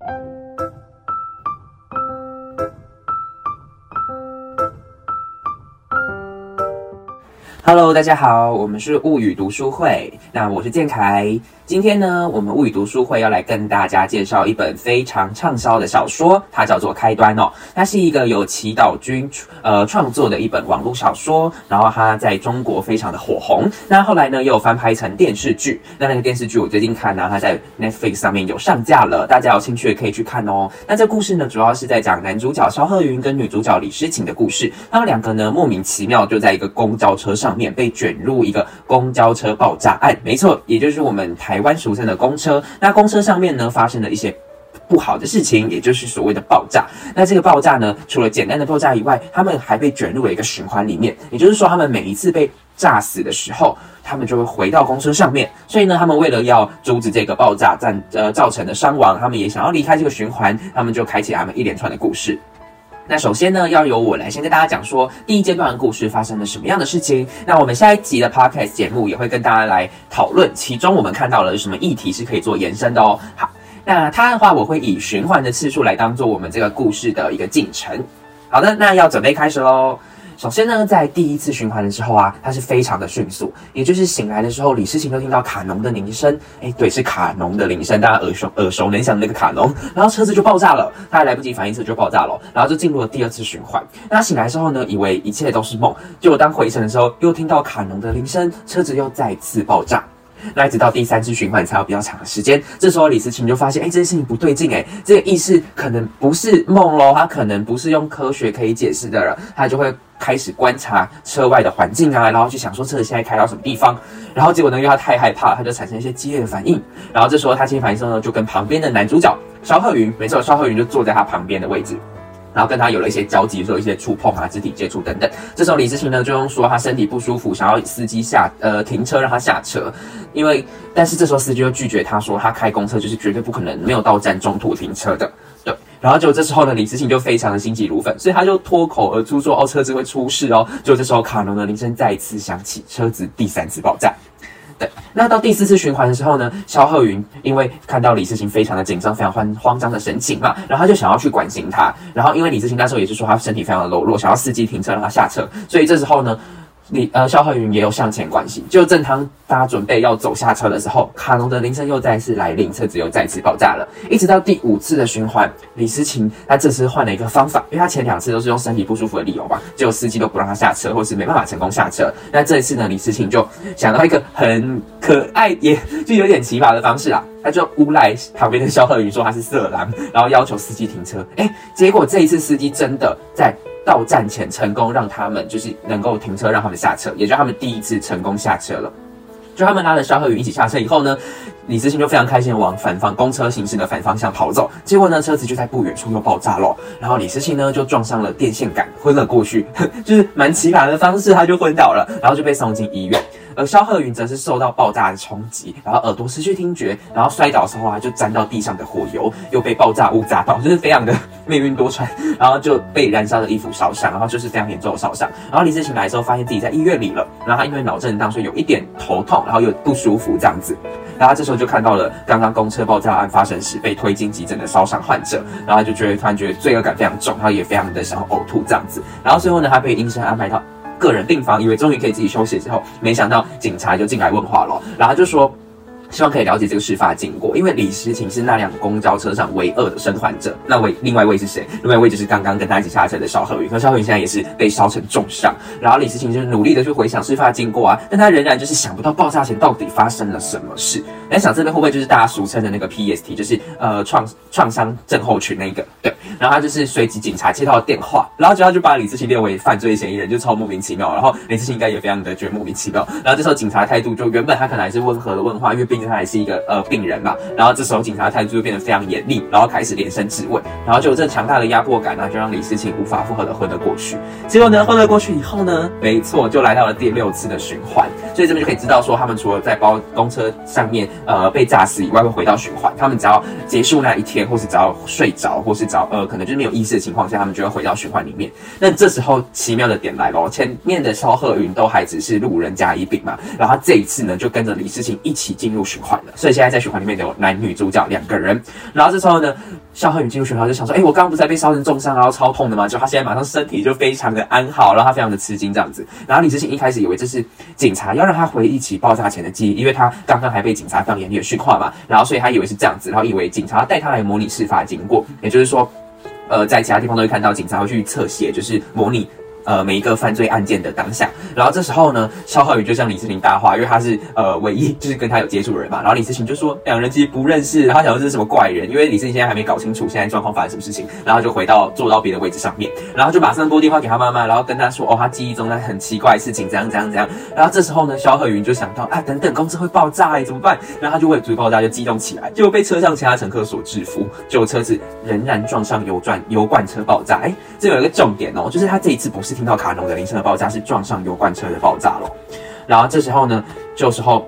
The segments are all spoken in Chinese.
thank you Hello，大家好，我们是物语读书会。那我是建凯。今天呢，我们物语读书会要来跟大家介绍一本非常畅销的小说，它叫做《开端》哦。它是一个由祈祷君呃创作的一本网络小说，然后它在中国非常的火红。那后来呢，又翻拍成电视剧。那那个电视剧我最近看呢，它在 Netflix 上面有上架了，大家有兴趣也可以去看哦。那这故事呢，主要是在讲男主角肖鹤云跟女主角李诗情的故事。他们两个呢，莫名其妙就在一个公交车上面被卷入一个公交车爆炸案。没错，也就是我们台。湾俗称的公车，那公车上面呢发生了一些不好的事情，也就是所谓的爆炸。那这个爆炸呢，除了简单的爆炸以外，他们还被卷入了一个循环里面。也就是说，他们每一次被炸死的时候，他们就会回到公车上面。所以呢，他们为了要阻止这个爆炸造呃造成的伤亡，他们也想要离开这个循环，他们就开启他们一连串的故事。那首先呢，要由我来先跟大家讲说第一阶段的故事发生了什么样的事情。那我们下一集的 podcast 节目也会跟大家来讨论，其中我们看到了什么议题是可以做延伸的哦。好，那它的话，我会以循环的次数来当做我们这个故事的一个进程。好的，那要准备开始喽。首先呢，在第一次循环的时候啊，它是非常的迅速，也就是醒来的时候，李诗情就听到卡农的铃声，哎，对，是卡农的铃声，大家耳熟耳熟能详的那个卡农，然后车子就爆炸了，他还来不及反应，车就爆炸了，然后就进入了第二次循环。那他醒来之后呢，以为一切都是梦，结果当回程的时候，又听到卡农的铃声，车子又再次爆炸。那一直到第三次循环才有比较长的时间，这时候李思琴就发现，哎，这件事情不对劲，哎，这个意识可能不是梦喽，它可能不是用科学可以解释的了，他就会开始观察车外的环境啊，然后去想说车子现在开到什么地方，然后结果呢，因为他太害怕，他就产生一些激烈的反应，然后这时候他激烈反应之后呢，就跟旁边的男主角肖鹤云，没错，肖鹤云就坐在他旁边的位置。然后跟他有了一些交集，说一些触碰啊、肢体接触等等。这时候李志勤呢就用说他身体不舒服，想要司机下呃停车让他下车，因为但是这时候司机又拒绝他说他开公车就是绝对不可能没有到站中途停车的。对，然后就这时候呢李志勤就非常的心急如焚，所以他就脱口而出说哦车子会出事哦。就这时候卡农的铃声再次响起，车子第三次爆炸。对，那到第四次循环的时候呢，肖鹤云因为看到李思琴非常的紧张、非常慌慌张的神情嘛，然后他就想要去关心他，然后因为李思琴那时候也是说他身体非常的柔弱，想要伺机停车让他下车，所以这时候呢。李呃，肖鹤云也有向前关系。就正当大家准备要走下车的时候，卡农的铃声又再次来临，车子又再次爆炸了。一直到第五次的循环，李思琴他这次换了一个方法，因为他前两次都是用身体不舒服的理由吧，结果司机都不让他下车，或是没办法成功下车。那这一次呢，李思琴就想到一个很可爱，也 就有点奇葩的方式啊，他就诬赖旁边的肖鹤云说他是色狼，然后要求司机停车。哎，结果这一次司机真的在。到站前成功让他们就是能够停车，让他们下车，也就他们第一次成功下车了。就他们拉着肖鹤宇一起下车以后呢，李思清就非常开心往反方公车行驶的反方向跑走。结果呢，车子就在不远处又爆炸了，然后李思清呢就撞上了电线杆，昏了过去，就是蛮奇葩的方式，他就昏倒了，然后就被送进医院。而肖鹤云则是受到爆炸的冲击，然后耳朵失去听觉，然后摔倒的时候啊，就沾到地上的火油，又被爆炸物炸到，就是非常的 命运多舛，然后就被燃烧的衣服烧伤，然后就是非常严重的烧伤。然后李志醒来之后，发现自己在医院里了，然后他因为脑震荡，所以有一点头痛，然后又不舒服这样子。然后他这时候就看到了刚刚公车爆炸案发生时被推进急诊的烧伤患者，然后他就觉得突然觉得罪恶感非常重，然后也非常的想呕吐这样子。然后最后呢，他被医生安排到。个人病房，以为终于可以自己休息之后，没想到警察就进来问话了，然后就说。希望可以了解这个事发经过，因为李诗情是那辆公交车上唯二的生还者。那位另外一位是谁？另外一位就是刚刚跟他一起下车的肖鹤云。可邵鹤云现在也是被烧成重伤。然后李诗情就努力的去回想事发经过啊，但他仍然就是想不到爆炸前到底发生了什么事。在想这边会不会就是大家俗称的那个 PST，就是呃创创伤症候群那个？对。然后他就是随即警察接到了电话，然后之后就把李思琴列为犯罪嫌疑人，就超莫名其妙。然后李思琴应该也非常的觉得莫名其妙。然后这时候警察态度就原本他可能还是温和的问话，因为毕竟他还是一个呃病人嘛。然后这时候警察态度就变得非常严厉，然后开始连声质问。然后就这强大的压迫感呢，就让李思琴无法负荷的昏了过去。结果呢，昏了过去以后呢，没错，就来到了第六次的循环。所以这边就可以知道说，他们除了在包公车上面呃被炸死以外，会回到循环。他们只要结束那一天，或是只要睡着，或是只要呃可能就是没有意识的情况下，他们就会回到循环里面。那这时候奇妙的点来了，前面的肖鹤云都还只是路人甲乙丙嘛，然后这一次呢，就跟着李思琴一起进入。循环了，所以现在在循环里面有男女主角两个人。然后这时候呢，肖鹤宇进入循环就想说，哎，我刚刚不是在被烧成重伤，然后超痛的吗？就他现在马上身体就非常的安好，然后他非常的吃惊这样子。然后李志信一开始以为这是警察要让他回忆起爆炸前的记忆，因为他刚刚还被警察放严厉的训话嘛，然后所以他以为是这样子，然后以为警察带他来模拟事发经过，也就是说，呃，在其他地方都会看到警察会去侧写，就是模拟。呃，每一个犯罪案件的当下，然后这时候呢，肖浩宇就向李思琴搭话，因为他是呃唯一就是跟他有接触的人嘛。然后李思琴就说两人其实不认识，他想说这是什么怪人，因为李思琴现在还没搞清楚现在状况发生什么事情。然后就回到坐到别的位置上面，然后就马上拨电话给他妈妈，然后跟他说哦，他记忆中那很奇怪的事情怎样怎样怎样。然后这时候呢，肖鹤云就想到啊，等等公司会爆炸哎，怎么办？然后他就为了阻止爆炸就激动起来，结果被车上其他乘客所制服，结果车子仍然撞上油钻油罐车爆炸。哎，这有一个重点哦，就是他这一次不是是听到卡农的铃声。的爆炸是撞上油罐车的爆炸了，然后这时候呢，这时候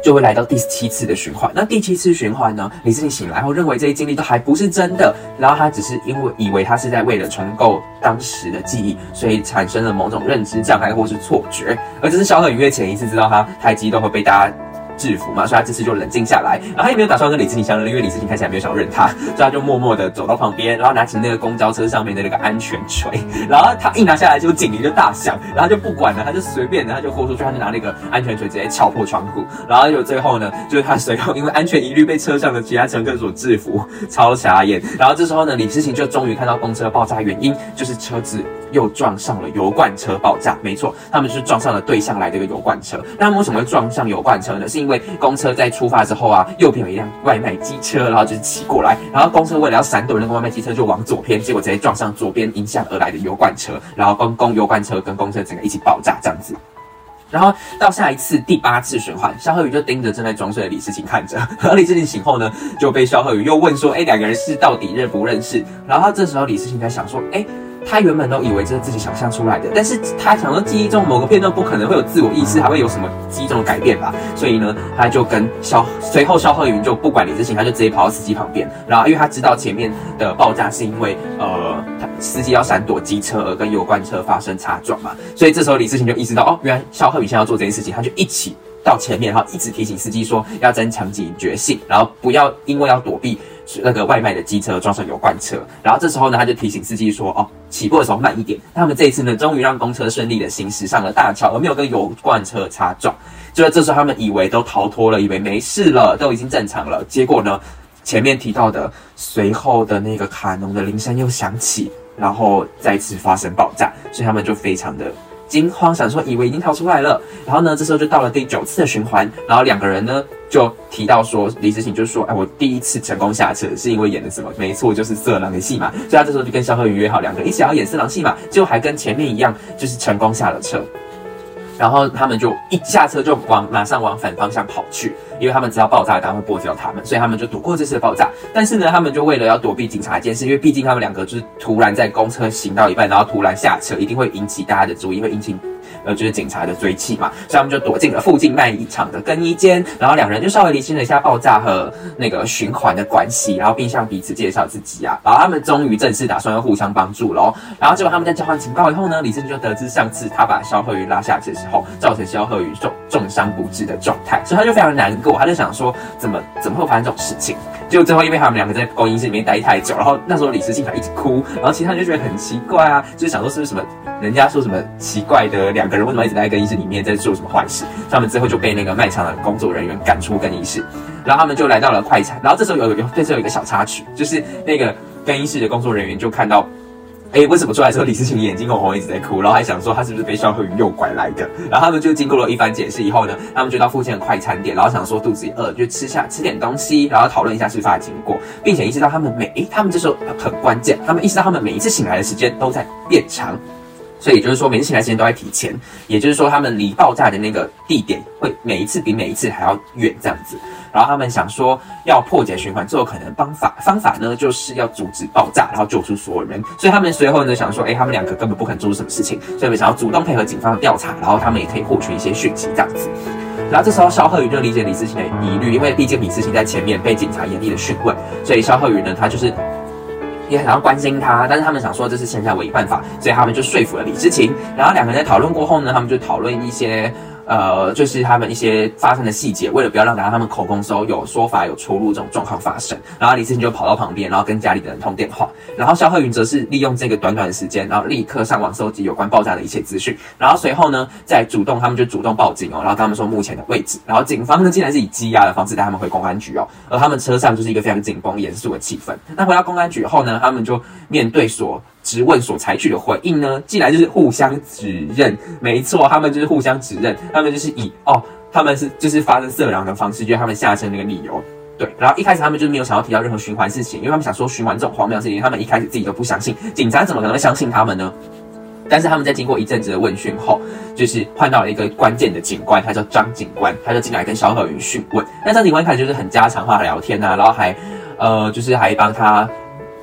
就会来到第七次的循环。那第七次循环呢，李思琴醒来后认为这些经历都还不是真的，然后他只是因为以为他是在为了重构当时的记忆，所以产生了某种认知障碍或是错觉。而这是肖鹤宇月前一次知道他太激动会被大家。制服嘛，所以他这次就冷静下来，然后他也没有打算跟李志勤相认，因为李志勤看起来没有想认他，所以他就默默的走到旁边，然后拿起那个公交车上面的那个安全锤，然后他一拿下来就警铃就大响，然后就不管了，他就随便的他就豁出去，他就拿那个安全锤直接敲破窗户，然后就最后呢，就是他随后因为安全疑虑被车上的其他乘客所制服，超傻眼，然后这时候呢，李志勤就终于看到公车爆炸原因就是车子。又撞上了油罐车爆炸，没错，他们是撞上了对向来的一个油罐车。那他们为什么会撞上油罐车呢？是因因为公车在出发之后啊，右边有一辆外卖机车，然后就是骑过来，然后公车为了要闪躲那个外卖机车，就往左偏，结果直接撞上左边迎向而来的油罐车，然后公公油罐车跟公车整个一起爆炸这样子。然后到下一次第八次循环，肖鹤宇就盯着正在装睡的李世情看着，而李世情醒后呢，就被肖鹤宇又问说：“哎，两个人是到底认不认识？”然后这时候李世情在想说：“哎。”他原本都以为这是自己想象出来的，但是他想说记忆中某个片段不可能会有自我意识，还会有什么记忆中的改变吧？所以呢，他就跟肖随后肖鹤云就不管李志行，他就直接跑到司机旁边，然后因为他知道前面的爆炸是因为呃司机要闪躲机车而跟油罐车发生擦撞嘛，所以这时候李志行就意识到哦，原来肖鹤云现在要做这件事情，他就一起到前面，然后一直提醒司机说要增强警觉性，然后不要因为要躲避。那个外卖的机车撞上油罐车，然后这时候呢，他就提醒司机说：“哦，起步的时候慢一点。”他们这一次呢，终于让公车顺利的行驶上了大桥，而没有跟油罐车擦撞。就在这时候，他们以为都逃脱了，以为没事了，都已经正常了。结果呢，前面提到的随后的那个卡农的铃声又响起，然后再次发生爆炸，所以他们就非常的。惊慌，想说以为已经逃出来了，然后呢，这时候就到了第九次的循环，然后两个人呢就提到说，李子晴就说，哎，我第一次成功下车是因为演的什么？没错，就是色狼的戏嘛。所以他这时候就跟肖鹤宇约好，两个人一起要演色狼戏嘛，就还跟前面一样，就是成功下了车。然后他们就一下车就往马上往反方向跑去，因为他们知道爆炸弹会波及到他们，所以他们就躲过这次爆炸。但是呢，他们就为了要躲避警察监视，因为毕竟他们两个就是突然在公车行到一半，然后突然下车，一定会引起大家的注意，会引起。呃，就是警察的追击嘛，所以他们就躲进了附近卖衣厂的更衣间，然后两人就稍微厘清了一下爆炸和那个循环的关系，然后并向彼此介绍自己啊，然后他们终于正式打算要互相帮助喽。然后结果他们在交换情报以后呢，李胜就得知上次他把肖鹤宇拉下去的时候，造成肖鹤宇重重伤不治的状态，所以他就非常难过，他就想说怎么怎么会发生这种事情？就最后因为他们两个在更衣室里面待太久，然后那时候李思静还一直哭，然后其他人就觉得很奇怪啊，就是想说是不是什么人家说什么奇怪的两个人为什么一直在更衣室里面在做什么坏事？他们最后就被那个卖场的工作人员赶出更衣室，然后他们就来到了快餐，然后这时候有有这时候有一个小插曲，就是那个更衣室的工作人员就看到。哎，为什么出来时候李思晴眼睛红红，一直在哭，然后还想说他是不是被肖鹤云诱拐来的？然后他们就经过了一番解释以后呢，他们就到附近的快餐店，然后想说肚子饿，就吃下吃点东西，然后讨论一下事发经过，并且意识到他们每，他们这时候很关键，他们意识到他们每一次醒来的时间都在变长。所以也就是说，每次醒来时间都在提前，也就是说，他们离爆炸的那个地点会每一次比每一次还要远这样子。然后他们想说，要破解循环，最有可能方法方法呢，就是要阻止爆炸，然后救出所有人。所以他们随后呢想说，哎，他们两个根本不肯做出什么事情，所以想要主动配合警方的调查，然后他们也可以获取一些讯息这样子。然后这时候肖鹤宇就理解李思琴的疑虑，因为毕竟李思琴在前面被警察严厉的讯问，所以肖鹤宇呢，他就是。也想要关心他，但是他们想说这是现在唯一办法，所以他们就说服了李知琴。然后两个人在讨论过后呢，他们就讨论一些呃，就是他们一些发生的细节，为了不要让大家他们口供时候有说法有出入这种状况发生，然后李思晴就跑到旁边，然后跟家里的人通电话，然后肖鹤云则是利用这个短短的时间，然后立刻上网搜集有关爆炸的一切资讯，然后随后呢，再主动他们就主动报警哦，然后跟他们说目前的位置，然后警方呢竟然是以羁押的方式带他们回公安局哦，而他们车上就是一个非常紧绷严肃的气氛。那回到公安局后呢，他们就面对所。质问所采取的回应呢，既然就是互相指认，没错，他们就是互相指认，他们就是以哦，他们是就是发生色狼的方式，就是他们下车那个理由，对，然后一开始他们就没有想要提到任何循环事情，因为他们想说循环这种荒谬的事情，他们一开始自己都不相信，警察怎么可能会相信他们呢？但是他们在经过一阵子的问讯后，就是换到了一个关键的警官，他叫张警官，他就进来跟肖鹤云讯问，那张警官开始就是很家常话聊天啊，然后还呃就是还帮他。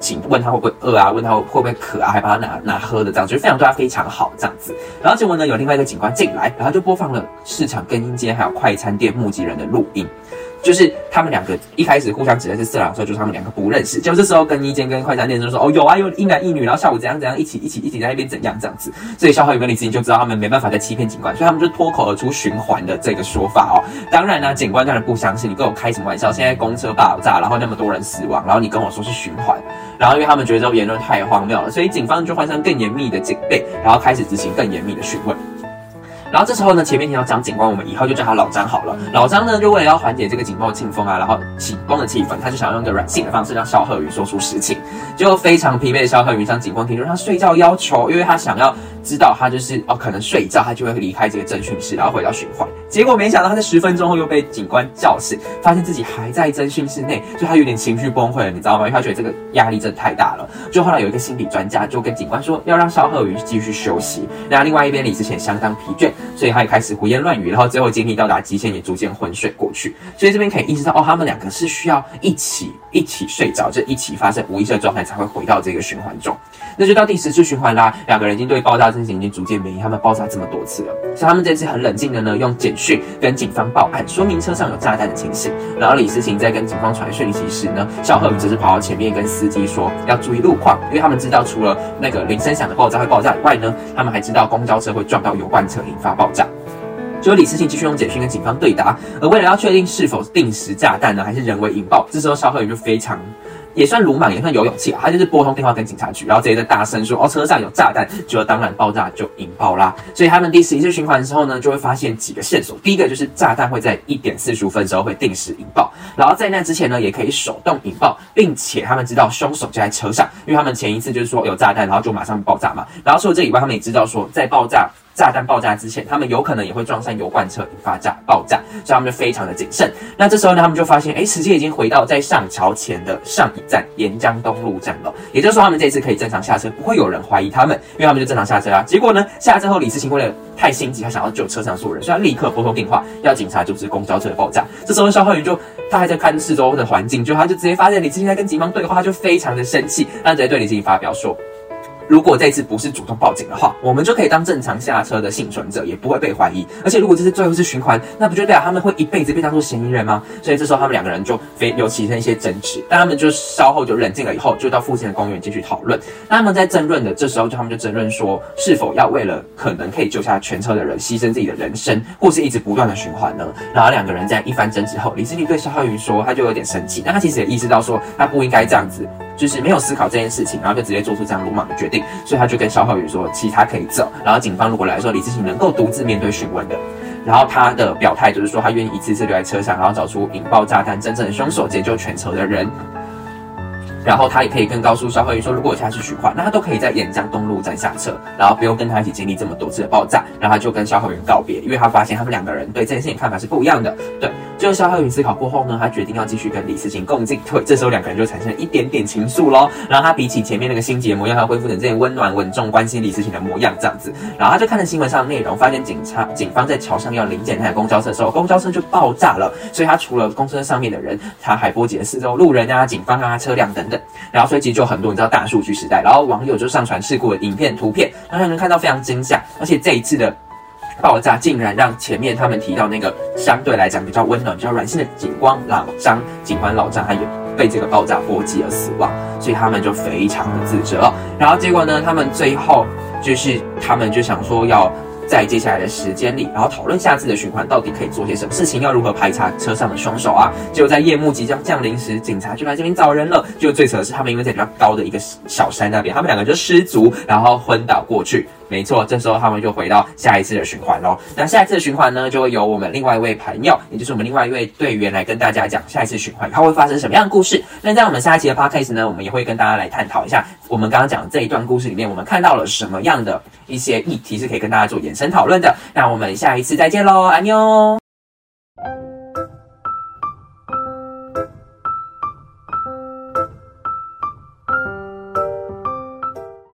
请问他会不会饿啊？问他会不会渴啊？还帮他拿拿喝的，这样就是非常对他非常好这样子。然后结果呢，有另外一个警官进来，然后就播放了市场更衣间还有快餐店目击人的录音。就是他们两个一开始互相指认是色狼的时候，就是他们两个不认识。就这时候，更衣间跟快餐店就说：“哦，有啊，有一男一女，然后下午怎样怎样，一起一起一起在那边怎样这样子。”所以肖浩宇跟李思颖就知道他们没办法再欺骗警官，所以他们就脱口而出循环的这个说法哦。当然呢，警官当然不相信，你跟我开什么玩笑？现在公车爆炸，然后那么多人死亡，然后你跟我说是循环，然后因为他们觉得这种言论太荒谬了，所以警方就换上更严密的警备，然后开始执行更严密的询问。然后这时候呢，前面听到张警官，我们以后就叫他老张好了。老张呢，就为了要缓解这个警报庆风啊，然后起哄的气氛，他就想要用一个软性的方式让肖鹤云说出实情。就非常疲惫的肖鹤云向警官提出他睡觉要求，因为他想要知道他就是哦，可能睡觉他就会离开这个侦讯室，然后回到循环。结果没想到他在十分钟后又被警官叫醒，发现自己还在侦讯室内，就他有点情绪崩溃了，你知道吗？因为他觉得这个压力真的太大了。就后来有一个心理专家就跟警官说，要让肖鹤宇继续休息。然后另外一边李志前相当疲倦。所以他也开始胡言乱语，然后最后精力到达极限，也逐渐昏睡过去。所以这边可以意识到，哦，他们两个是需要一起一起睡着，就一起发生无意识的状态，才会回到这个循环中。那就到第十次循环啦，两个人已经对爆炸事情已经逐渐没，他们爆炸这么多次了，所以他们这次很冷静的呢，用简讯跟警方报案，说明车上有炸弹的情形。然后李思晴在跟警方传讯息时呢，小贺只是跑到前面跟司机说要注意路况，因为他们知道除了那个铃声响的爆炸会爆炸以外呢，他们还知道公交车会撞到油罐车引发爆炸。就李思庆继续用简讯跟警方对答，而为了要确定是否定时炸弹呢，还是人为引爆，这时候肖鹤宇就非常也算鲁莽，也算有勇气啊，他就是拨通电话跟警察局，然后直接在大声说：“哦，车上有炸弹！”就当然爆炸就引爆啦。所以他们第十一次循环的时候呢，就会发现几个线索。第一个就是炸弹会在一点四十五分时候会定时引爆，然后在那之前呢，也可以手动引爆，并且他们知道凶手就在车上，因为他们前一次就是说有炸弹，然后就马上爆炸嘛。然后除了这以外，他们也知道说在爆炸。炸弹爆炸之前，他们有可能也会撞上油罐车，引发炸爆炸，所以他们就非常的谨慎。那这时候呢，他们就发现，哎，时间已经回到在上桥前的上一站沿江东路站了。也就是说，他们这次可以正常下车，不会有人怀疑他们，因为他们就正常下车啊。结果呢，下车后李世清为了太心急，他想要救车上所有人，所以他立刻拨通电话要警察阻止公交车的爆炸。这时候肖浩宇就他还在看四周的环境，就他就直接发现李世清在跟警方对话，他就非常的生气，他直接对李世清发表说。如果这次不是主动报警的话，我们就可以当正常下车的幸存者，也不会被怀疑。而且如果这是最后一次循环，那不就代表他们会一辈子被当作嫌疑人吗？所以这时候他们两个人就非有起身一些争执，但他们就稍后就冷静了以后，就到附近的公园继续讨论。那他们在争论的这时候，就他们就争论说，是否要为了可能可以救下全车的人，牺牲自己的人生，或是一直不断的循环呢？然后两个人在一番争执后，李志宁对肖浩云说，他就有点生气，但他其实也意识到说，他不应该这样子。就是没有思考这件事情，然后就直接做出这样鲁莽的决定，所以他就跟肖浩宇说，其实他可以走。然后警方如果来说李志勤能够独自面对询问的，然后他的表态就是说，他愿意一次次留在车上，然后找出引爆炸弹真正的凶手，解救全车的人。然后他也可以更告诉肖浩宇说，如果我下次取款，那他都可以在沿江东路站下车，然后不用跟他一起经历这么多次的爆炸。然后他就跟肖浩宇告别，因为他发现他们两个人对这件事情看法是不一样的。对，最后肖鹤宇思考过后呢，他决定要继续跟李思晴共进退。这时候两个人就产生了一点点情愫喽。然后他比起前面那个心结模样，他恢复成这样温暖稳重、关心李思晴的模样，这样子。然后他就看了新闻上的内容，发现警察、警方在桥上要临检那台公交车的时候，公交车就爆炸了。所以他除了公车上面的人，他还波及了四周路人啊、警方啊、车辆等等。然后所以其实就很多，你知道大数据时代，然后网友就上传事故的影片、图片，让他们看到非常惊吓。而且这一次的爆炸竟然让前面他们提到那个相对来讲比较温暖、比较软性的警官老张、警官老张，他也被这个爆炸波及而死亡，所以他们就非常的自责。然后结果呢，他们最后就是他们就想说要。在接下来的时间里，然后讨论下次的循环到底可以做些什么事情，要如何排查车上的凶手啊。就在夜幕即将降临时，警察就来这边找人了。就最扯的是，他们因为在比较高的一个小山那边，他们两个就失足，然后昏倒过去。没错，这时候他们就回到下一次的循环喽。那下一次的循环呢，就会由我们另外一位朋友，也就是我们另外一位队员来跟大家讲下一次循环它会发生什么样的故事。那在我们下一期的 podcast 呢，我们也会跟大家来探讨一下，我们刚刚讲这一段故事里面，我们看到了什么样的一些议题是可以跟大家做延伸讨论的。那我们下一次再见喽，安妞。